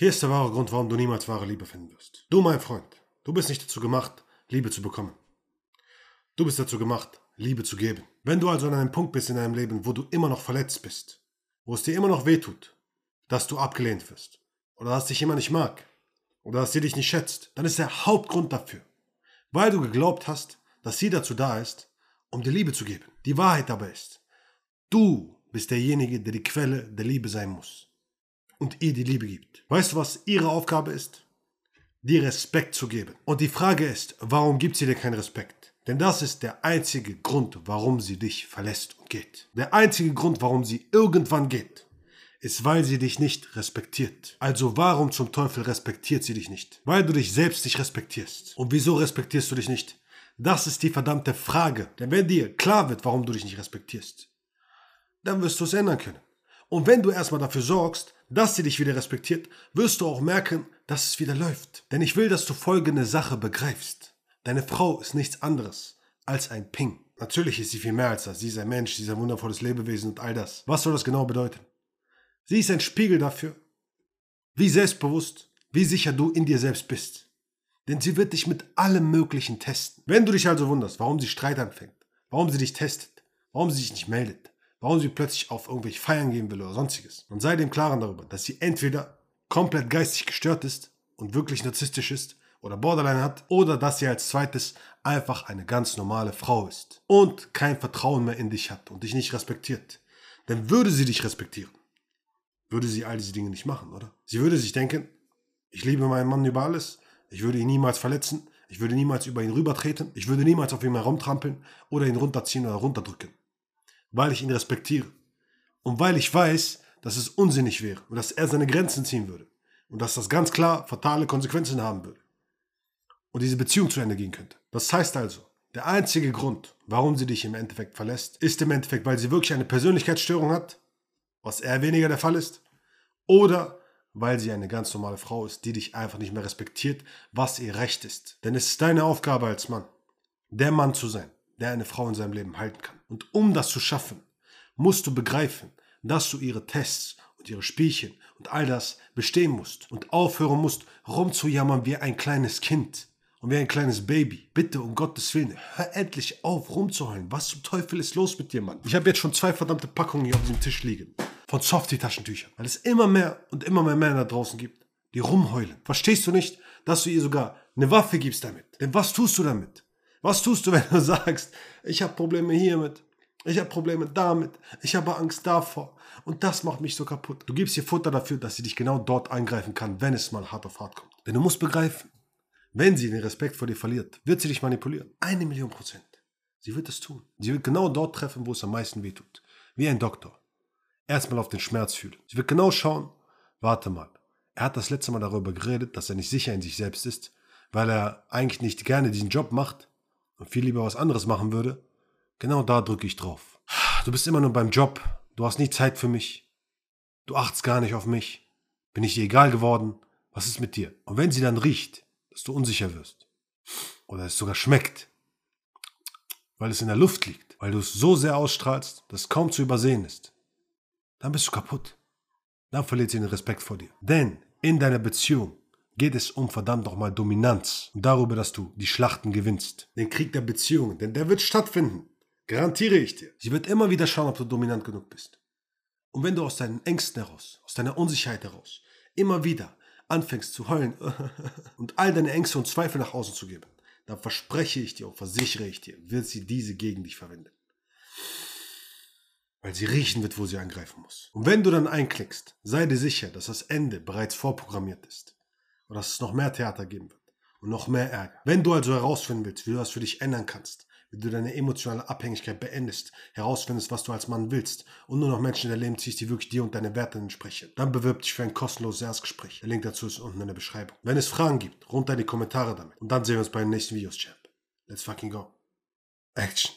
Hier ist der wahre Grund, warum du niemals wahre Liebe finden wirst. Du, mein Freund, du bist nicht dazu gemacht, Liebe zu bekommen. Du bist dazu gemacht, Liebe zu geben. Wenn du also an einem Punkt bist in deinem Leben, wo du immer noch verletzt bist, wo es dir immer noch wehtut, dass du abgelehnt wirst, oder dass dich jemand nicht mag, oder dass sie dich nicht schätzt, dann ist der Hauptgrund dafür, weil du geglaubt hast, dass sie dazu da ist, um dir Liebe zu geben. Die Wahrheit dabei ist, du bist derjenige, der die Quelle der Liebe sein muss und ihr die Liebe gibt. Weißt du, was ihre Aufgabe ist? Dir Respekt zu geben. Und die Frage ist, warum gibt sie dir keinen Respekt? Denn das ist der einzige Grund, warum sie dich verlässt und geht. Der einzige Grund, warum sie irgendwann geht, ist, weil sie dich nicht respektiert. Also warum zum Teufel respektiert sie dich nicht? Weil du dich selbst nicht respektierst. Und wieso respektierst du dich nicht? Das ist die verdammte Frage. Denn wenn dir klar wird, warum du dich nicht respektierst, dann wirst du es ändern können. Und wenn du erstmal dafür sorgst, dass sie dich wieder respektiert, wirst du auch merken, dass es wieder läuft. Denn ich will, dass du folgende Sache begreifst. Deine Frau ist nichts anderes als ein Ping. Natürlich ist sie viel mehr als das. Sie ist ein Mensch, sie ist ein wundervolles Lebewesen und all das. Was soll das genau bedeuten? Sie ist ein Spiegel dafür, wie selbstbewusst, wie sicher du in dir selbst bist. Denn sie wird dich mit allem Möglichen testen. Wenn du dich also wunderst, warum sie Streit anfängt, warum sie dich testet, warum sie sich nicht meldet, warum sie plötzlich auf irgendwelche Feiern gehen will oder sonstiges. Und sei dem Klaren darüber, dass sie entweder komplett geistig gestört ist und wirklich narzisstisch ist oder Borderline hat oder dass sie als zweites einfach eine ganz normale Frau ist und kein Vertrauen mehr in dich hat und dich nicht respektiert. Denn würde sie dich respektieren, würde sie all diese Dinge nicht machen, oder? Sie würde sich denken, ich liebe meinen Mann über alles, ich würde ihn niemals verletzen, ich würde niemals über ihn rübertreten, ich würde niemals auf ihn herumtrampeln oder ihn runterziehen oder runterdrücken weil ich ihn respektiere. Und weil ich weiß, dass es unsinnig wäre und dass er seine Grenzen ziehen würde. Und dass das ganz klar fatale Konsequenzen haben würde. Und diese Beziehung zu Ende gehen könnte. Das heißt also, der einzige Grund, warum sie dich im Endeffekt verlässt, ist im Endeffekt, weil sie wirklich eine Persönlichkeitsstörung hat, was eher weniger der Fall ist, oder weil sie eine ganz normale Frau ist, die dich einfach nicht mehr respektiert, was ihr Recht ist. Denn es ist deine Aufgabe als Mann, der Mann zu sein, der eine Frau in seinem Leben halten kann. Und um das zu schaffen, musst du begreifen, dass du ihre Tests und ihre Spielchen und all das bestehen musst und aufhören musst, rumzujammern wie ein kleines Kind und wie ein kleines Baby. Bitte, um Gottes Willen, hör endlich auf, rumzuheulen. Was zum Teufel ist los mit dir, Mann? Ich habe jetzt schon zwei verdammte Packungen hier auf diesem Tisch liegen. Von Softie-Taschentüchern. Weil es immer mehr und immer mehr Männer da draußen gibt, die rumheulen. Verstehst du nicht, dass du ihr sogar eine Waffe gibst damit? Denn was tust du damit? Was tust du, wenn du sagst, ich habe Probleme hiermit, ich habe Probleme damit, ich habe Angst davor und das macht mich so kaputt. Du gibst ihr Futter dafür, dass sie dich genau dort eingreifen kann, wenn es mal hart auf hart kommt. Denn du musst begreifen, wenn sie den Respekt vor dir verliert, wird sie dich manipulieren. Eine Million Prozent. Sie wird es tun. Sie wird genau dort treffen, wo es am meisten wehtut. Wie ein Doktor. Erstmal auf den Schmerz fühlen. Sie wird genau schauen, warte mal. Er hat das letzte Mal darüber geredet, dass er nicht sicher in sich selbst ist, weil er eigentlich nicht gerne diesen Job macht und viel lieber was anderes machen würde, genau da drücke ich drauf. Du bist immer nur beim Job, du hast nie Zeit für mich, du achtest gar nicht auf mich, bin ich dir egal geworden, was ist mit dir? Und wenn sie dann riecht, dass du unsicher wirst, oder es sogar schmeckt, weil es in der Luft liegt, weil du es so sehr ausstrahlst, dass es kaum zu übersehen ist, dann bist du kaputt. Dann verliert sie den Respekt vor dir. Denn in deiner Beziehung geht es um verdammt nochmal Dominanz und darüber, dass du die Schlachten gewinnst. Den Krieg der Beziehungen, denn der wird stattfinden. Garantiere ich dir. Sie wird immer wieder schauen, ob du dominant genug bist. Und wenn du aus deinen Ängsten heraus, aus deiner Unsicherheit heraus, immer wieder anfängst zu heulen und all deine Ängste und Zweifel nach außen zu geben, dann verspreche ich dir und versichere ich dir, wird sie diese gegen dich verwenden. Weil sie riechen wird, wo sie angreifen muss. Und wenn du dann einklickst, sei dir sicher, dass das Ende bereits vorprogrammiert ist und dass es noch mehr Theater geben wird und noch mehr Ärger. Wenn du also herausfinden willst, wie du das für dich ändern kannst, wie du deine emotionale Abhängigkeit beendest, herausfindest, was du als Mann willst und nur noch Menschen in dein Leben ziehst, die wirklich dir und deine Werte entsprechen, dann bewirb dich für ein kostenloses Erstgespräch. Der Link dazu ist unten in der Beschreibung. Wenn es Fragen gibt, runter in die Kommentare damit. Und dann sehen wir uns bei den nächsten Videos, Champ. Let's fucking go. Action.